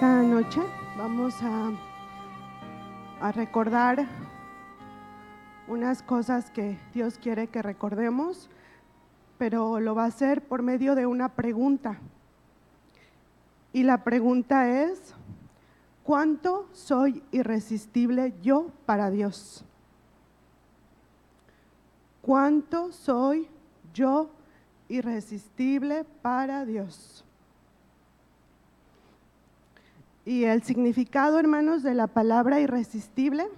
Esta noche vamos a, a recordar unas cosas que Dios quiere que recordemos, pero lo va a hacer por medio de una pregunta. Y la pregunta es, ¿cuánto soy irresistible yo para Dios? ¿Cuánto soy yo irresistible para Dios? Y el significado, hermanos, de la palabra irresistible,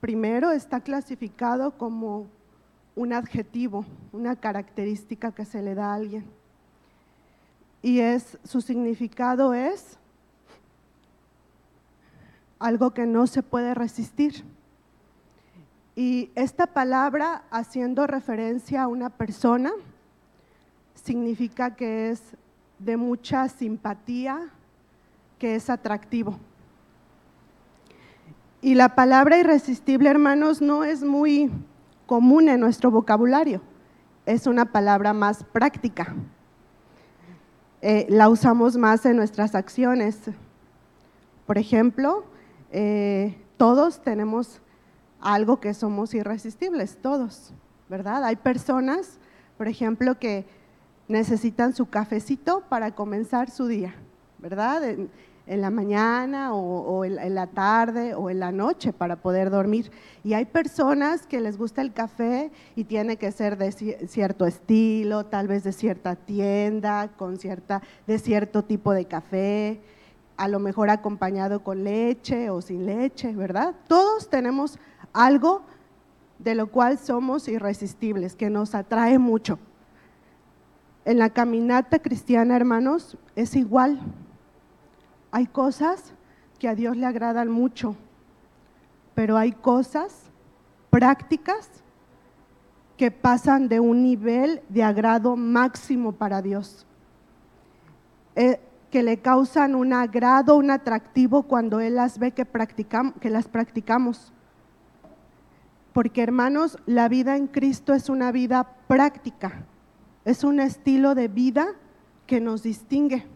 primero está clasificado como un adjetivo, una característica que se le da a alguien. Y es su significado es algo que no se puede resistir. Y esta palabra, haciendo referencia a una persona, significa que es de mucha simpatía, que es atractivo. Y la palabra irresistible, hermanos, no es muy común en nuestro vocabulario. Es una palabra más práctica. Eh, la usamos más en nuestras acciones. Por ejemplo, eh, todos tenemos algo que somos irresistibles, todos, ¿verdad? Hay personas, por ejemplo, que necesitan su cafecito para comenzar su día, ¿verdad? En la mañana o, en, la tarde o en la noche para poder dormir. Y hay personas que les gusta el café y tiene que ser de cierto estilo, tal vez de cierta tienda, con cierta, de cierto tipo de café, a lo mejor acompañado con leche o sin leche, ¿verdad? Todos tenemos algo de lo cual somos irresistibles, que nos atrae mucho. En la caminata cristiana, hermanos, es igual hay cosas que a Dios le agradan mucho, pero hay cosas prácticas que pasan de un nivel de agrado máximo para Dios, eh, que le causan un agrado, un atractivo cuando Él las ve que, practicamos, que las practicamos. Porque hermanos, la vida en Cristo es una vida práctica, es un estilo de vida que nos distingue.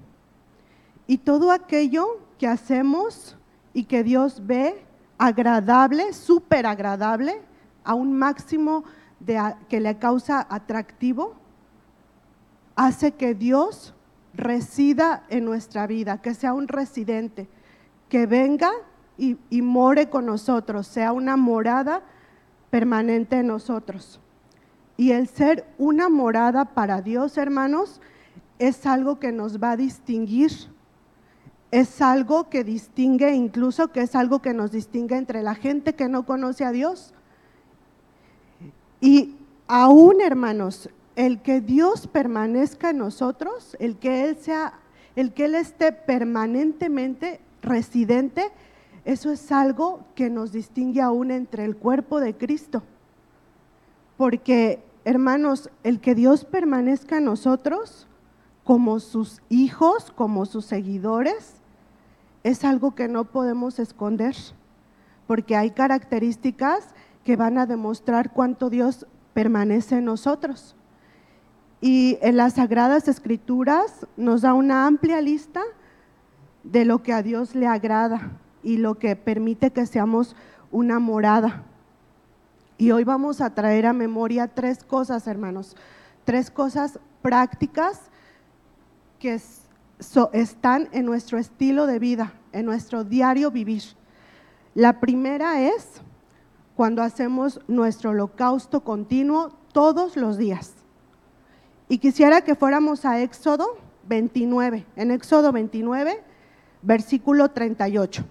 Y todo aquello que hacemos y que Dios ve agradable, súper agradable, a un máximo que le causa atractivo, hace que Dios resida en nuestra vida, que sea un residente, que venga y, y more con nosotros, sea una morada permanente en nosotros. Y el ser una morada para Dios, hermanos, es algo que nos va a distinguir es algo que distingue, incluso que es algo que nos distingue entre la gente que no conoce a Dios. Y aún, hermanos, el que Dios permanezca en nosotros, el que Él sea, el que Él esté permanentemente residente, eso es algo que nos distingue aún entre el cuerpo de Cristo. Porque, hermanos, el que Dios permanezca en nosotros, como sus hijos, como sus seguidores, es algo que no podemos esconder, porque hay características que van a demostrar cuánto Dios permanece en nosotros. Y en las Sagradas Escrituras nos da una amplia lista de lo que a Dios le agrada y lo que permite que seamos una morada. Y hoy vamos a traer a memoria tres cosas, hermanos, tres cosas prácticas que están en nuestro estilo de vida, en nuestro diario vivir. La primera es cuando hacemos nuestro holocausto continuo todos los días. Y quisiera que fuéramos a Éxodo 29, en Éxodo 29, versículo 38.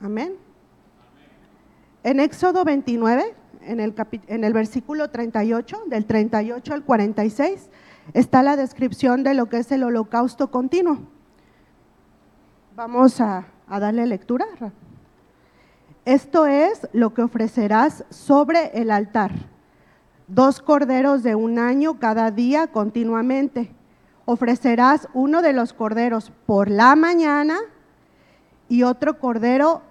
Amén. En Éxodo 29, en el, versículo 38, del 38 al 46, está la descripción de lo que es el holocausto continuo. Vamos a, a darle lectura. Esto es lo que ofrecerás sobre el altar. Dos corderos de un año cada día continuamente. Ofrecerás uno de los corderos por la mañana y otro cordero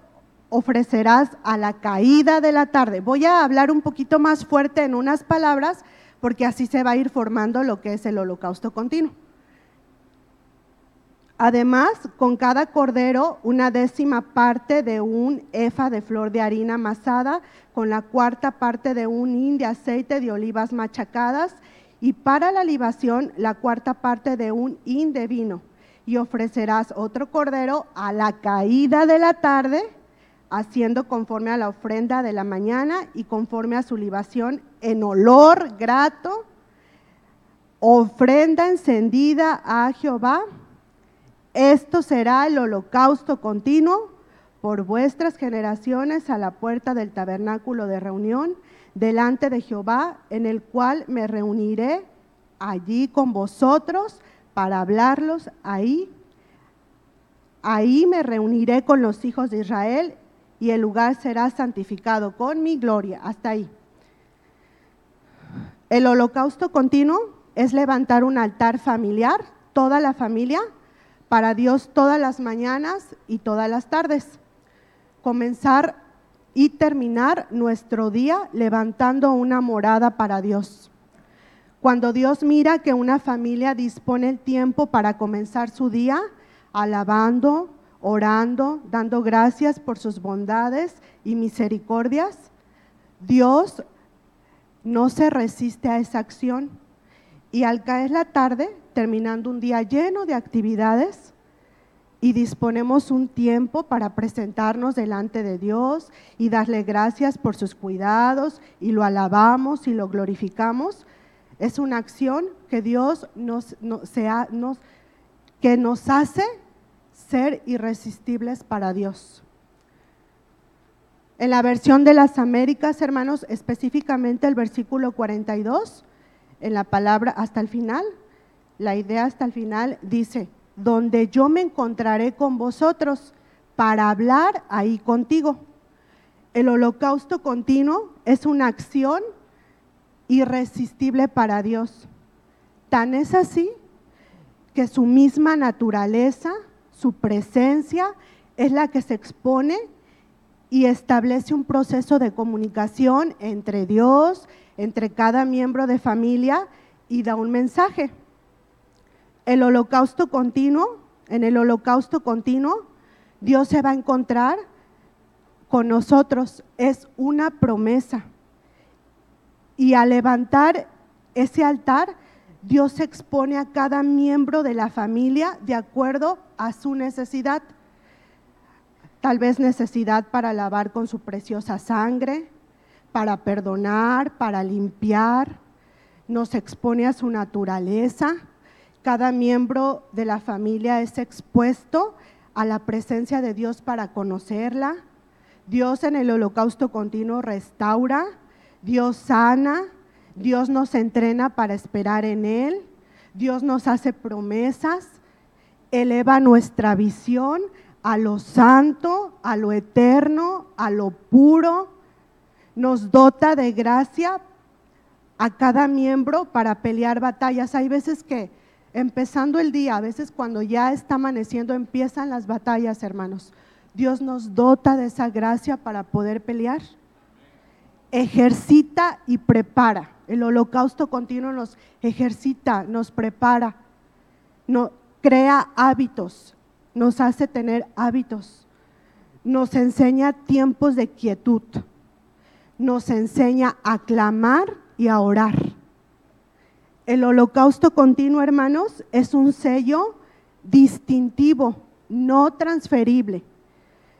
ofrecerás a la caída de la tarde. Voy a hablar un poquito más fuerte en unas palabras porque así se va a ir formando lo que es el holocausto continuo. Además, con cada cordero, una décima parte de un efa de flor de harina amasada, con la cuarta parte de un hin de aceite de olivas machacadas, y para la libación, la cuarta parte de un hin de vino. Y ofrecerás otro cordero a la caída de la tarde, haciendo conforme a la ofrenda de la mañana y conforme a su libación en olor grato, ofrenda encendida a Jehová esto será el holocausto continuo por vuestras generaciones a la puerta del tabernáculo de reunión delante de Jehová, en el cual me reuniré allí con vosotros para hablarlos ahí. Ahí me reuniré con los hijos de Israel y el lugar será santificado con mi gloria. Hasta ahí. El holocausto continuo es levantar un altar familiar, toda la familia, para Dios todas las mañanas y todas las tardes. Comenzar y terminar nuestro día levantando una morada para Dios. Cuando Dios mira que una familia dispone el tiempo para comenzar su día, alabando, orando, dando gracias por sus bondades y misericordias, Dios no se resiste a esa acción. Y al caer la tarde, terminando un día lleno de actividades y disponemos un tiempo para presentarnos delante de Dios y darle gracias por sus cuidados y lo alabamos y lo glorificamos. Es una acción que Dios nos, sea, que nos hace ser irresistibles para Dios. En la versión de las Américas, hermanos, específicamente el versículo 42, en la palabra hasta el final, la idea hasta el final dice, donde yo me encontraré con vosotros para hablar ahí contigo. El holocausto continuo es una acción irresistible para Dios. Tan es así que su misma naturaleza, su presencia, es la que se expone y establece un proceso de comunicación entre Dios, entre cada miembro de familia y da un mensaje el holocausto continuo, en el holocausto continuo, Dios se va a encontrar con nosotros. Es una promesa. Y al levantar ese altar, Dios expone a cada miembro de la familia de acuerdo a su necesidad. Tal vez necesidad para lavar con su preciosa sangre, para perdonar, para limpiar. Nos expone a su naturaleza cada miembro de la familia es expuesto a la presencia de Dios para conocerla. Dios en el holocausto continuo restaura, Dios sana, Dios nos entrena para esperar en Él, Dios nos hace promesas, eleva nuestra visión a lo santo, a lo eterno, a lo puro, nos dota de gracia a cada miembro para pelear batallas. Hay veces que empezando el día, a veces cuando ya está amaneciendo, empiezan las batallas, hermanos. Dios nos dota de esa gracia para poder pelear. Ejercita y prepara. El holocausto continuo nos ejercita, nos prepara, no, crea hábitos, nos hace tener hábitos, nos enseña tiempos de quietud, nos enseña a clamar y a orar el holocausto continuo, hermanos, es un sello distintivo, no transferible.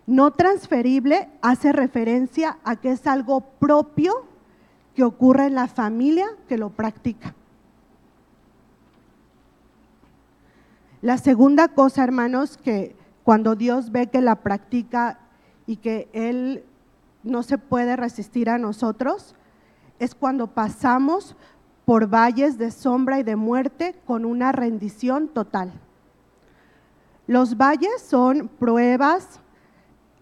No transferible hace referencia a que es algo propio que ocurre en la familia que lo practica. La segunda cosa, hermanos, que cuando Dios ve que la practica y que Él no se puede resistir a nosotros, es cuando pasamos por valles de sombra y de muerte con una rendición total. Los valles son pruebas,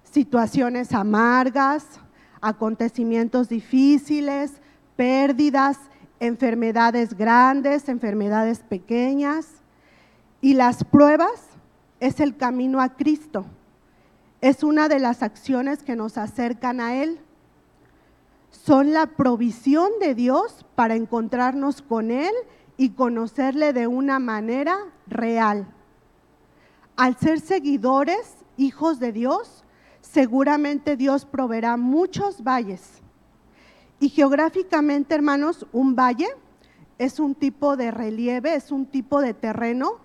situaciones amargas, acontecimientos difíciles, pérdidas, enfermedades grandes, enfermedades pequeñas. Y las pruebas es el camino a Cristo. es una de las acciones que nos acercan a Él. Son la provisión de Dios para encontrarnos con Él y conocerle de una manera real. Al ser seguidores, hijos de Dios, seguramente Dios proveerá muchos valles. Y geográficamente, hermanos, un valle es un tipo de relieve, es un tipo de terreno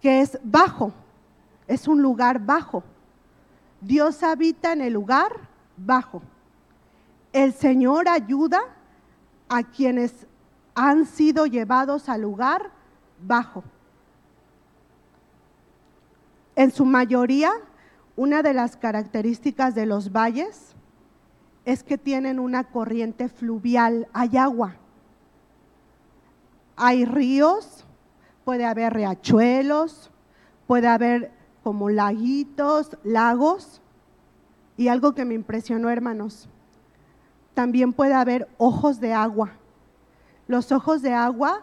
que es bajo, es un lugar bajo. Dios habita en el lugar bajo. El Señor ayuda a quienes han sido llevados al lugar bajo. En su mayoría, una de las características de los valles es que tienen una corriente fluvial, hay agua. Hay ríos, puede haber riachuelos, puede haber como laguitos, lagos. Y algo que me impresionó, hermanos, también puede haber ojos de agua. Los ojos de agua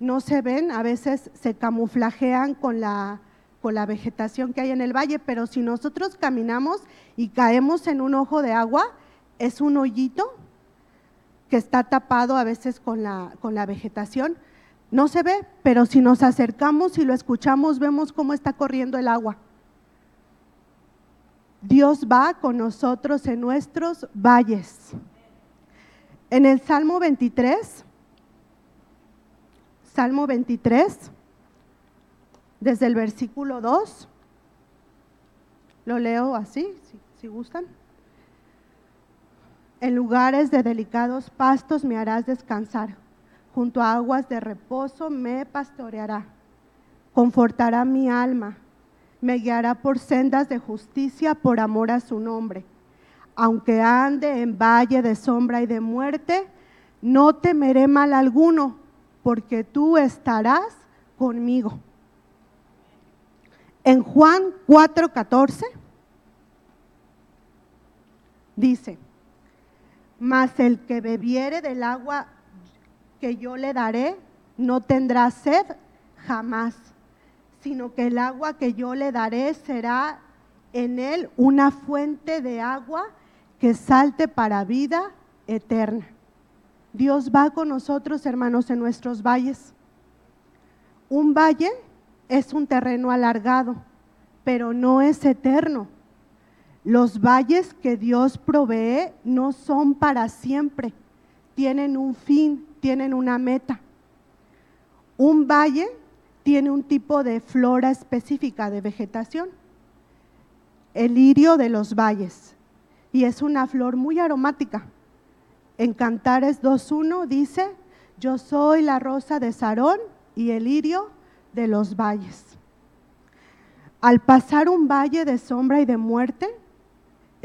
no se ven, a veces se camuflajean con la, con la vegetación que hay en el valle, pero si nosotros caminamos y caemos en un ojo de agua, es un hoyito que está tapado a veces con la, con la vegetación. No se ve, pero si nos acercamos y lo escuchamos, vemos cómo está corriendo el agua. Dios va con nosotros en nuestros valles. En el Salmo 23, Salmo 23, desde el versículo 2, lo leo así, si, si gustan. En lugares de delicados pastos me harás descansar junto a aguas de reposo me pastoreará, confortará mi alma, me guiará por sendas de justicia por amor a su nombre. Aunque ande en valle de sombra y de muerte, no temeré mal alguno, porque tú estarás conmigo. En Juan 4:14 dice, mas el que bebiere del agua que yo le daré no tendrá sed jamás, sino que el agua que yo le daré será en él una fuente de agua que salte para vida eterna. Dios va con nosotros, hermanos, en nuestros valles. Un valle es un terreno alargado, pero no es eterno. Los valles que Dios provee no son para siempre, tienen un fin, tienen una meta. Un valle tiene un tipo de flora específica de vegetación, el lirio de los valles, y es una flor muy aromática. En Cantares 2.1 dice, yo soy la rosa de Sarón y el lirio de los valles. Al pasar un valle de sombra y de muerte,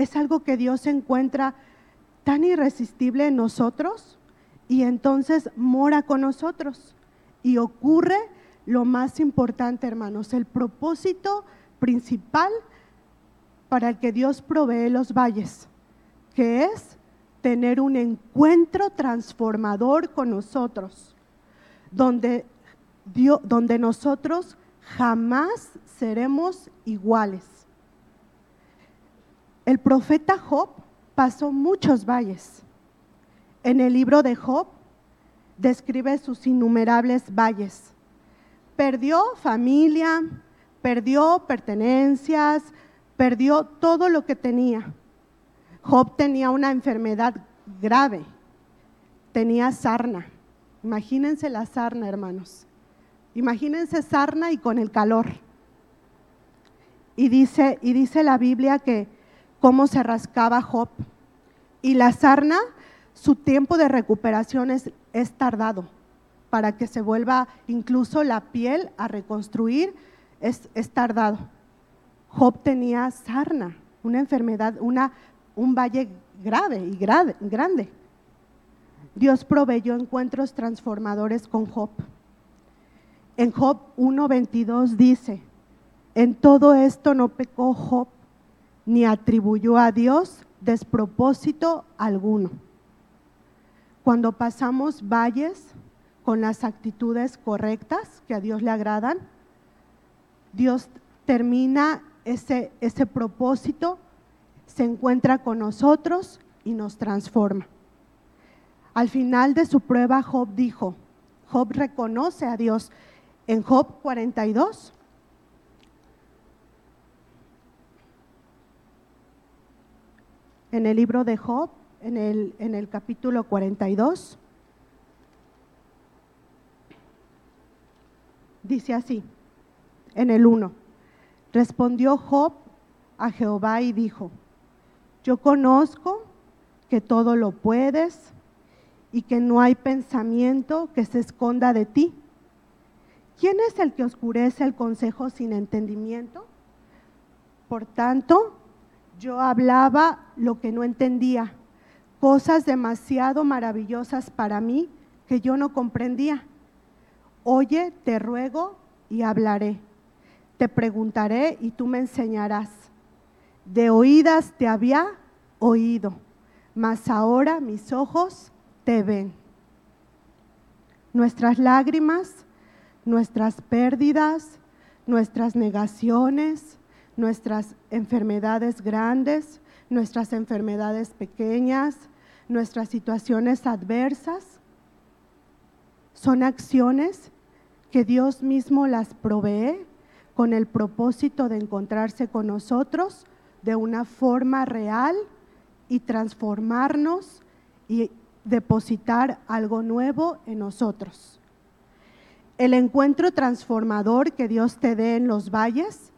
es algo que Dios encuentra tan irresistible en nosotros y entonces mora con nosotros. Y ocurre lo más importante, hermanos, el propósito principal para el que Dios provee los valles, que es tener un encuentro transformador con nosotros, donde, Dios, donde nosotros jamás seremos iguales. El profeta Job pasó muchos valles en el libro de Job describe sus innumerables valles. Perdió familia, perdió pertenencias, perdió todo lo que tenía. Job tenía una enfermedad grave, tenía sarna. Imagínense la sarna, hermanos. Imagínense sarna y con el calor. Y dice, y dice la Biblia que cómo se rascaba Job. Y la sarna su tiempo de recuperación es, tardado para que se vuelva incluso la piel a reconstruir, es, tardado. Job tenía sarna, una enfermedad, una, un valle grave y grande. Dios proveyó encuentros transformadores con Job. En Job 1.22 dice, en todo esto no pecó Job, ni atribuyó a Dios despropósito alguno. Cuando pasamos valles con las actitudes correctas que a Dios le agradan, Dios termina ese, ese propósito se encuentra con nosotros y nos transforma. Al final de su prueba, Job dijo, Job reconoce a Dios. En Job 42, en el libro de Job, en el, en el capítulo 42, dice así, en el 1, respondió Job a Jehová y dijo, yo conozco que todo lo puedes y que no hay pensamiento que se esconda de ti. ¿Quién es el que oscurece el consejo sin entendimiento? Por tanto, yo hablaba lo que no entendía, cosas demasiado maravillosas para mí que yo no comprendía. Oye, te ruego y hablaré. Te preguntaré y tú me enseñarás. De oídas te había oído, mas ahora mis ojos te ven. Nuestras lágrimas, nuestras pérdidas, nuestras negaciones, nuestras enfermedades grandes, nuestras enfermedades pequeñas, nuestras situaciones adversas, son acciones que Dios mismo las provee con el propósito de encontrarse con nosotros de una forma real y transformarnos y depositar algo nuevo en nosotros. El encuentro transformador que Dios te dé en los valles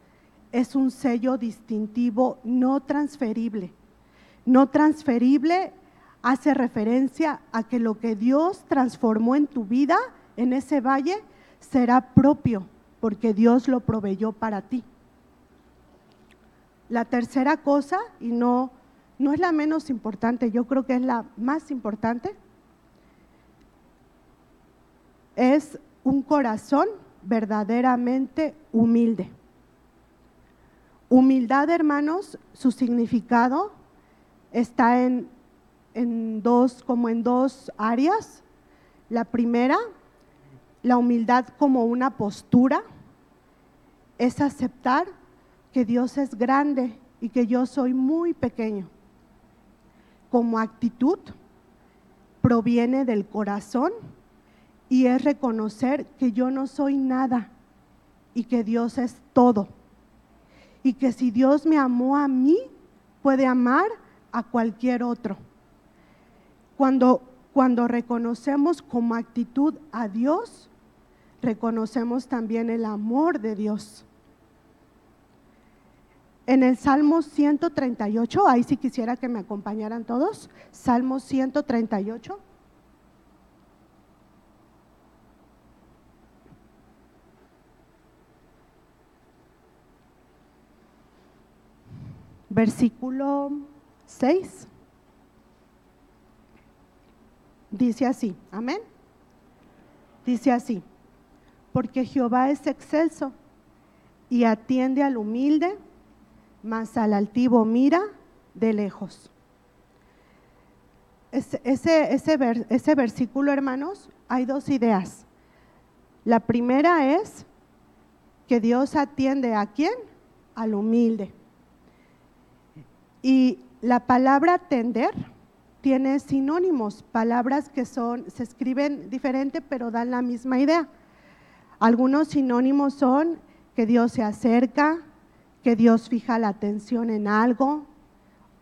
es un sello distintivo no transferible. No transferible hace referencia a que lo que Dios transformó en tu vida, en ese valle, será propio, porque Dios lo proveyó para ti. La tercera cosa, y no no es la menos importante, yo creo que es la más importante, es un corazón verdaderamente humilde. Humildad, hermanos, su significado está en, en dos, como en dos áreas. La primera, la humildad como una postura, es aceptar que Dios es grande y que yo soy muy pequeño como actitud proviene del corazón y es reconocer que yo no soy nada y que Dios es todo. Y que si Dios me amó a mí, puede amar a cualquier otro. Cuando, cuando reconocemos como actitud a Dios, reconocemos también el amor de Dios. En el Salmo 138, ahí sí quisiera que me acompañaran todos, Salmo 138. Versículo 6. Dice así, amén. Dice así, porque Jehová es excelso y atiende al humilde mas al altivo mira de lejos. Ese, ese, versículo, hermanos, hay dos ideas. La primera es que Dios atiende a quién? Al humilde. Y la palabra atender tiene sinónimos, palabras que son, se escriben diferente, pero dan la misma idea. Algunos sinónimos son que Dios se acerca, que Dios fija la atención en algo,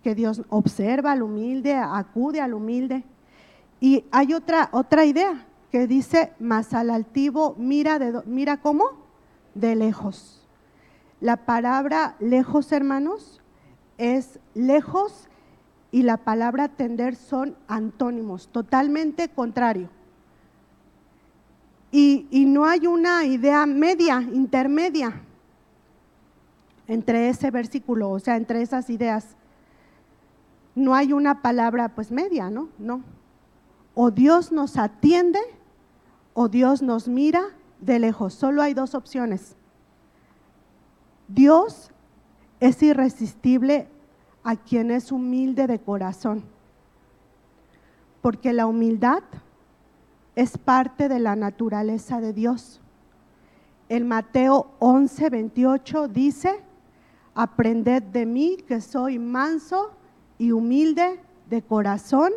que Dios observa al humilde, acude al humilde. Y hay otra, otra idea que dice, más al altivo mira, de, mira cómo, de lejos. La palabra lejos, hermanos, es lejos y la palabra tender son antónimos, totalmente contrario. Y, y no hay una idea media, intermedia entre ese versículo, o sea, entre esas ideas. No hay una palabra pues media, ¿no? No. O Dios nos atiende o Dios nos mira de lejos. Solo hay dos opciones. Dios es irresistible a quien es humilde de corazón, porque la humildad es parte de la naturaleza de Dios. El Mateo 11, 28 dice, aprended de mí que soy manso y humilde de corazón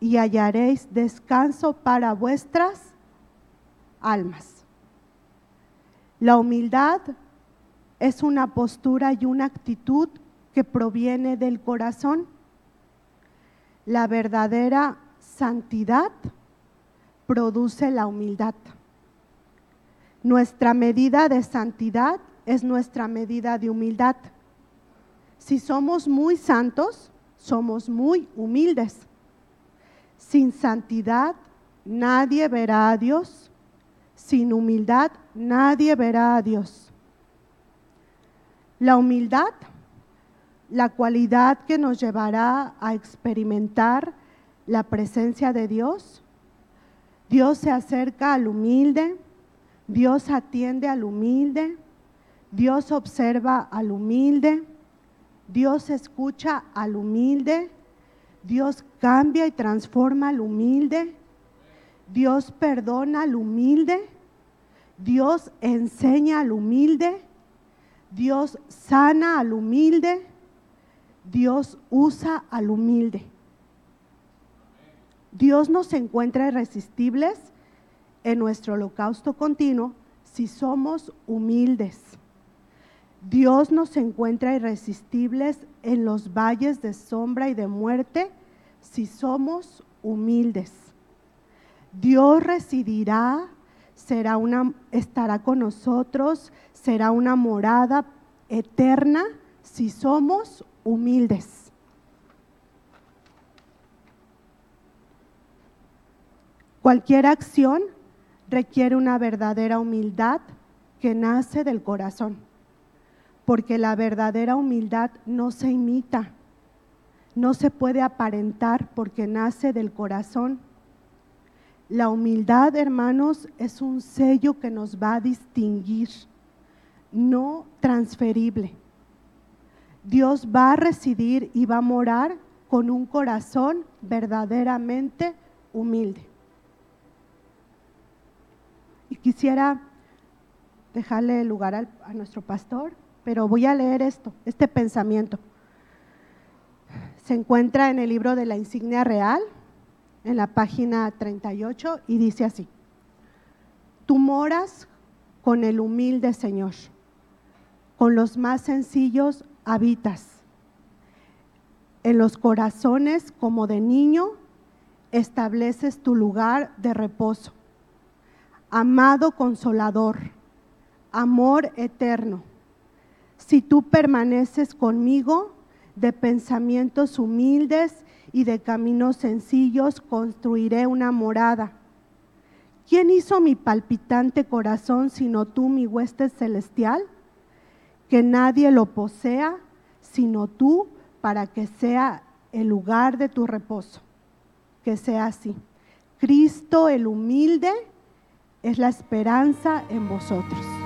y hallaréis descanso para vuestras almas. La humildad es una postura y una actitud que proviene del corazón. La verdadera santidad produce la humildad. Nuestra medida de santidad es nuestra medida de humildad. Si somos muy santos, somos muy humildes. Sin santidad nadie verá a Dios. Sin humildad nadie verá a Dios. La humildad, la cualidad que nos llevará a experimentar la presencia de Dios. Dios se acerca al humilde, Dios atiende al humilde, Dios observa al humilde, Dios escucha al humilde, Dios cambia y transforma al humilde, Dios perdona al humilde, Dios enseña al humilde, Dios sana al humilde, Dios usa al humilde. Dios nos encuentra irresistibles en nuestro holocausto continuo si somos humildes. Dios nos encuentra irresistibles en los valles de sombra y de muerte si somos humildes. Dios residirá, será una, estará con nosotros, será una morada eterna si somos humildes. Cualquier acción requiere una verdadera humildad que nace del corazón, porque la verdadera humildad no se imita, no se puede aparentar porque nace del corazón. La humildad, hermanos, es un sello que nos va a distinguir, no transferible. Dios va a residir y va a morar con un corazón verdaderamente humilde. Y quisiera dejarle lugar a nuestro pastor, pero voy a leer esto, este pensamiento. Se encuentra en el libro de la insignia real, en la página 38, y dice así, tú moras con el humilde Señor, con los más sencillos habitas. En los corazones como de niño estableces tu lugar de reposo amado consolador, amor eterno. Si tú permaneces conmigo, de pensamientos humildes y de caminos sencillos, construiré una morada. ¿Quién hizo mi palpitante corazón sino tú, mi hueste celestial? Que nadie lo posea sino tú, para que sea el lugar de tu reposo. Que sea así. Cristo el humilde es la esperanza en vosotros.